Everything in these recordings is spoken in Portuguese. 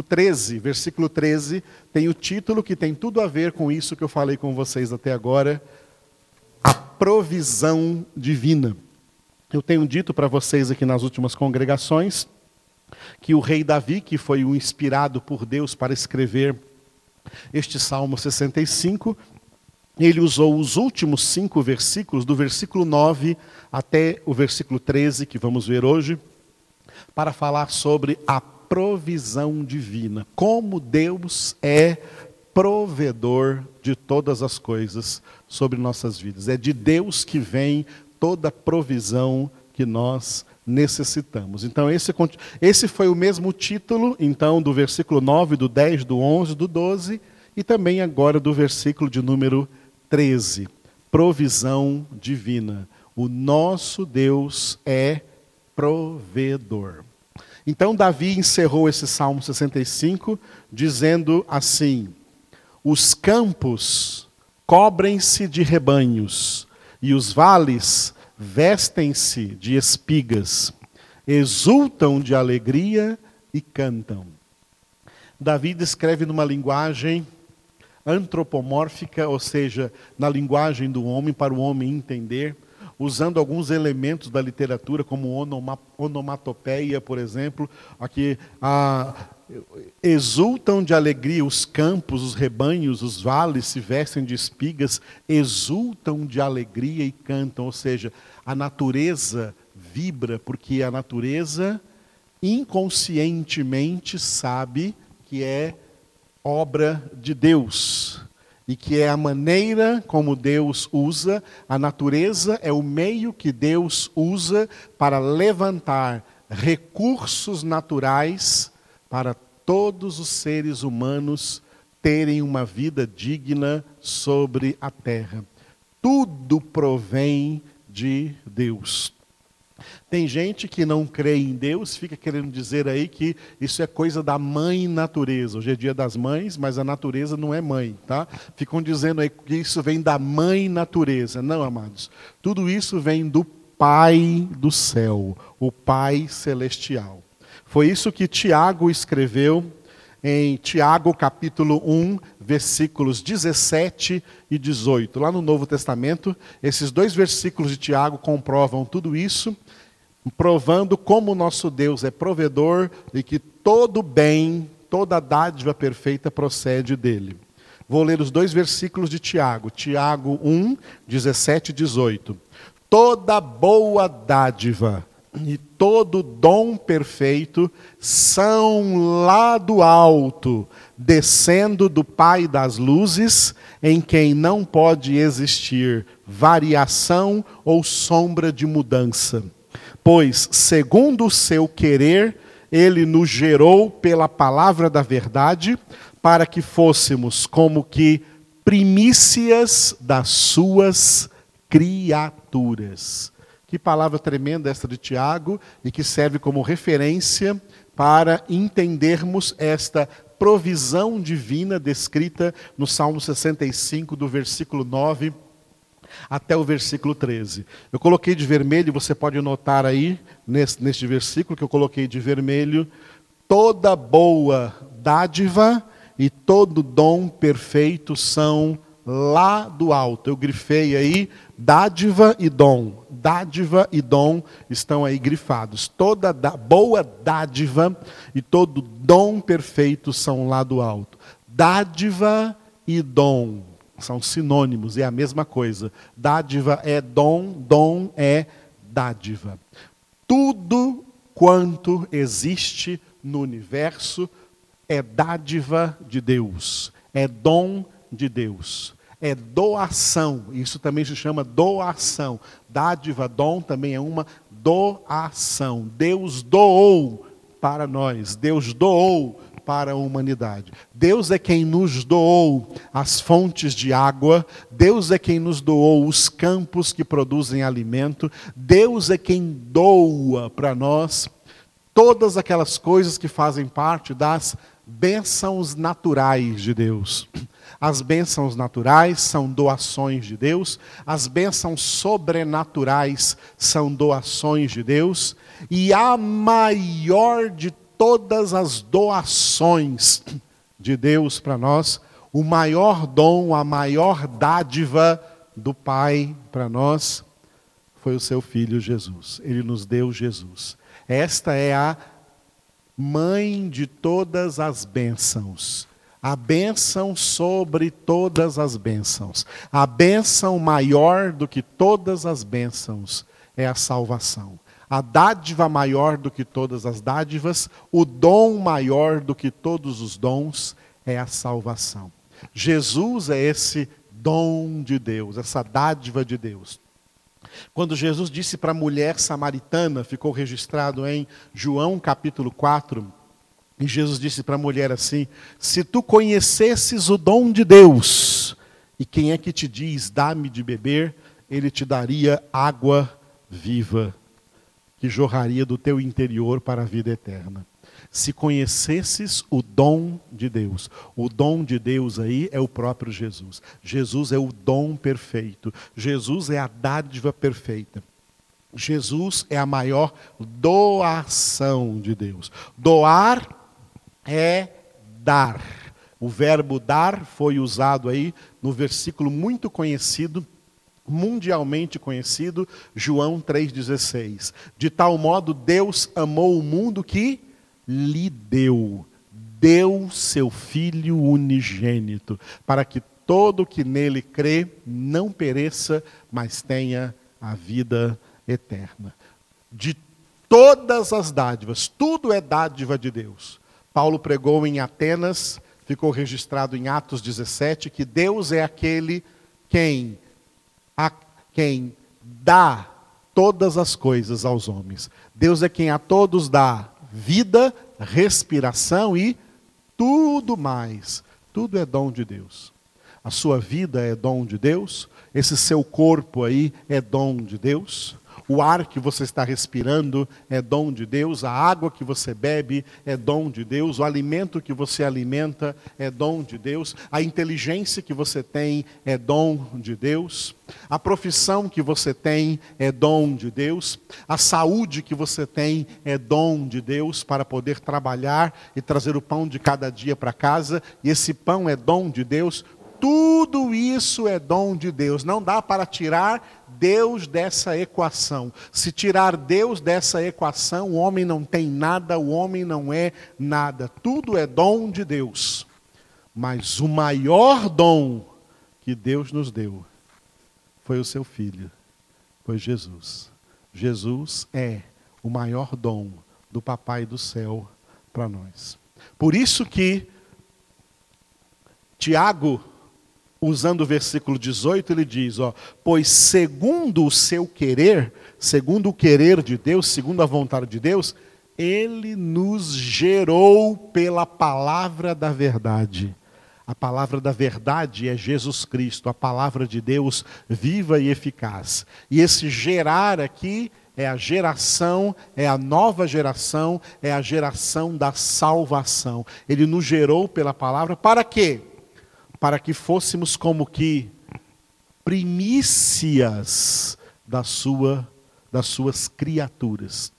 13, versículo 13, tem o título que tem tudo a ver com isso que eu falei com vocês até agora, a provisão divina. Eu tenho dito para vocês aqui nas últimas congregações que o rei Davi, que foi o inspirado por Deus para escrever este Salmo 65, ele usou os últimos cinco versículos, do versículo 9 até o versículo 13, que vamos ver hoje, para falar sobre a provisão divina. Como Deus é provedor de todas as coisas sobre nossas vidas. É de Deus que vem toda a provisão que nós necessitamos. Então, esse, esse foi o mesmo título, então, do versículo 9, do 10, do 11, do 12, e também agora do versículo de número 13. Provisão divina. O nosso Deus é provedor. Então, Davi encerrou esse Salmo 65 dizendo assim: Os campos cobrem-se de rebanhos, e os vales vestem-se de espigas, exultam de alegria e cantam. Davi descreve numa linguagem antropomórfica, ou seja, na linguagem do homem, para o homem entender, usando alguns elementos da literatura, como onomatopeia, por exemplo. Aqui, a, exultam de alegria os campos, os rebanhos, os vales se vestem de espigas, exultam de alegria e cantam. Ou seja, a natureza vibra, porque a natureza inconscientemente sabe que é obra de Deus e que é a maneira como Deus usa, a natureza é o meio que Deus usa para levantar recursos naturais para todos os seres humanos terem uma vida digna sobre a terra. Tudo provém de Deus. Tem gente que não crê em Deus, fica querendo dizer aí que isso é coisa da mãe natureza. Hoje é dia das mães, mas a natureza não é mãe, tá? Ficam dizendo aí que isso vem da mãe natureza. Não, amados. Tudo isso vem do Pai do céu, o Pai celestial. Foi isso que Tiago escreveu em Tiago capítulo 1, versículos 17 e 18. Lá no Novo Testamento, esses dois versículos de Tiago comprovam tudo isso, provando como nosso Deus é provedor e que todo bem, toda dádiva perfeita procede dele. Vou ler os dois versículos de Tiago, Tiago 1, 17 e 18. Toda boa dádiva e todo dom perfeito são lá do alto, descendo do Pai das luzes, em quem não pode existir variação ou sombra de mudança. Pois, segundo o seu querer, ele nos gerou pela palavra da verdade, para que fôssemos como que primícias das suas criaturas. Que palavra tremenda esta de Tiago e que serve como referência para entendermos esta provisão divina descrita no Salmo 65, do versículo 9 até o versículo 13. Eu coloquei de vermelho, você pode notar aí, neste, neste versículo que eu coloquei de vermelho, toda boa dádiva e todo dom perfeito são lá do alto. Eu grifei aí dádiva e dom. Dádiva e dom estão aí grifados. Toda da, boa dádiva e todo dom perfeito são lá do alto. Dádiva e dom são sinônimos, é a mesma coisa. Dádiva é dom, dom é dádiva. Tudo quanto existe no universo é dádiva de Deus, é dom de Deus. É doação, isso também se chama doação. Dádiva, dom também é uma doação. Deus doou para nós, Deus doou para a humanidade. Deus é quem nos doou as fontes de água, Deus é quem nos doou os campos que produzem alimento, Deus é quem doa para nós todas aquelas coisas que fazem parte das bênçãos naturais de Deus. As bênçãos naturais são doações de Deus, as bênçãos sobrenaturais são doações de Deus, e a maior de todas as doações de Deus para nós, o maior dom, a maior dádiva do Pai para nós foi o seu filho Jesus. Ele nos deu Jesus. Esta é a mãe de todas as bênçãos. A bênção sobre todas as bênçãos. A bênção maior do que todas as bênçãos é a salvação. A dádiva maior do que todas as dádivas, o dom maior do que todos os dons é a salvação. Jesus é esse dom de Deus, essa dádiva de Deus. Quando Jesus disse para a mulher samaritana, ficou registrado em João capítulo 4, e Jesus disse para a mulher assim: Se tu conhecesses o dom de Deus, e quem é que te diz, dá-me de beber, ele te daria água viva, que jorraria do teu interior para a vida eterna se conhecesses o dom de Deus. O dom de Deus aí é o próprio Jesus. Jesus é o dom perfeito. Jesus é a dádiva perfeita. Jesus é a maior doação de Deus. Doar é dar. O verbo dar foi usado aí no versículo muito conhecido mundialmente conhecido, João 3,16. De tal modo Deus amou o mundo que lhe deu, deu seu Filho unigênito, para que todo que nele crê não pereça, mas tenha a vida eterna. De todas as dádivas, tudo é dádiva de Deus. Paulo pregou em Atenas, ficou registrado em Atos 17, que Deus é aquele quem, a, quem dá todas as coisas aos homens. Deus é quem a todos dá vida, respiração e tudo mais. Tudo é dom de Deus. A sua vida é dom de Deus, esse seu corpo aí é dom de Deus, o ar que você está respirando é dom de Deus, a água que você bebe é dom de Deus, o alimento que você alimenta é dom de Deus, a inteligência que você tem é dom de Deus, a profissão que você tem é dom de Deus, a saúde que você tem é dom de Deus para poder trabalhar e trazer o pão de cada dia para casa, e esse pão é dom de Deus. Tudo isso é dom de Deus. Não dá para tirar Deus dessa equação. Se tirar Deus dessa equação, o homem não tem nada, o homem não é nada. Tudo é dom de Deus. Mas o maior dom que Deus nos deu foi o seu filho, foi Jesus. Jesus é o maior dom do Papai do céu para nós. Por isso que Tiago usando o versículo 18, ele diz: ó, Pois segundo o seu querer, segundo o querer de Deus, segundo a vontade de Deus, ele nos gerou pela palavra da verdade. A palavra da verdade é Jesus Cristo, a palavra de Deus viva e eficaz. E esse gerar aqui é a geração, é a nova geração, é a geração da salvação. Ele nos gerou pela palavra para quê? Para que fôssemos como que primícias da sua, das suas criaturas.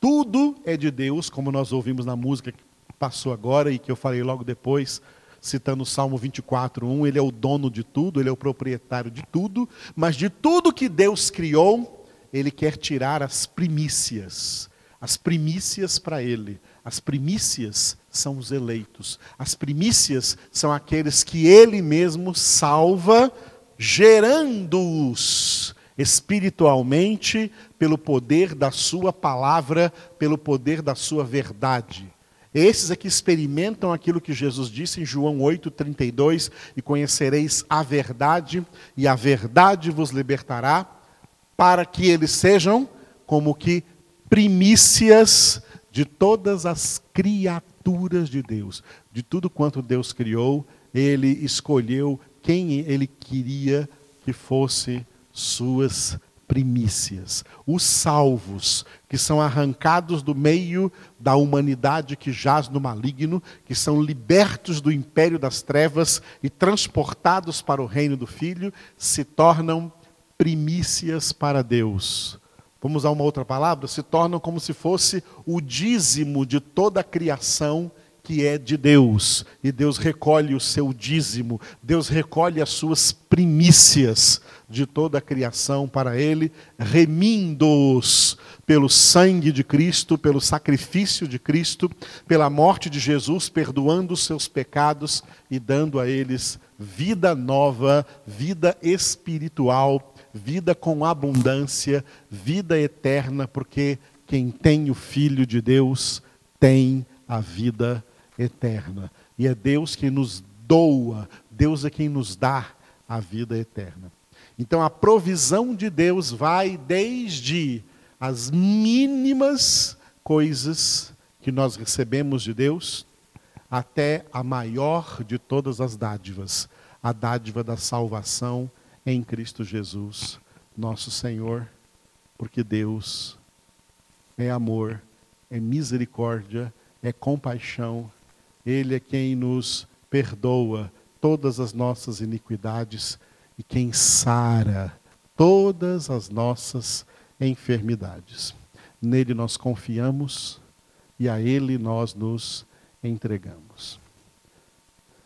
Tudo é de Deus, como nós ouvimos na música que passou agora e que eu falei logo depois, citando o Salmo 24, 1, ele é o dono de tudo, ele é o proprietário de tudo, mas de tudo que Deus criou, ele quer tirar as primícias, as primícias para ele. As primícias são os eleitos. As primícias são aqueles que ele mesmo salva, gerando-os espiritualmente pelo poder da sua palavra, pelo poder da sua verdade. Esses é que experimentam aquilo que Jesus disse em João 8:32, e conhecereis a verdade, e a verdade vos libertará, para que eles sejam como que primícias de todas as criaturas de Deus, de tudo quanto Deus criou, ele escolheu quem ele queria que fosse suas primícias. Os salvos, que são arrancados do meio da humanidade que jaz no maligno, que são libertos do império das trevas e transportados para o reino do Filho, se tornam primícias para Deus vamos usar uma outra palavra, se tornam como se fosse o dízimo de toda a criação que é de Deus. E Deus recolhe o seu dízimo, Deus recolhe as suas primícias de toda a criação para Ele, remindo-os pelo sangue de Cristo, pelo sacrifício de Cristo, pela morte de Jesus, perdoando os seus pecados e dando a eles vida nova, vida espiritual, vida com abundância, vida eterna, porque quem tem o Filho de Deus tem a vida eterna. E é Deus quem nos doa, Deus é quem nos dá a vida eterna. Então a provisão de Deus vai desde as mínimas coisas que nós recebemos de Deus até a maior de todas as dádivas, a dádiva da salvação em Cristo Jesus, nosso Senhor, porque Deus é amor, é misericórdia, é compaixão, Ele é quem nos perdoa todas as nossas iniquidades e quem sara todas as nossas enfermidades. Nele nós confiamos e a Ele nós nos entregamos.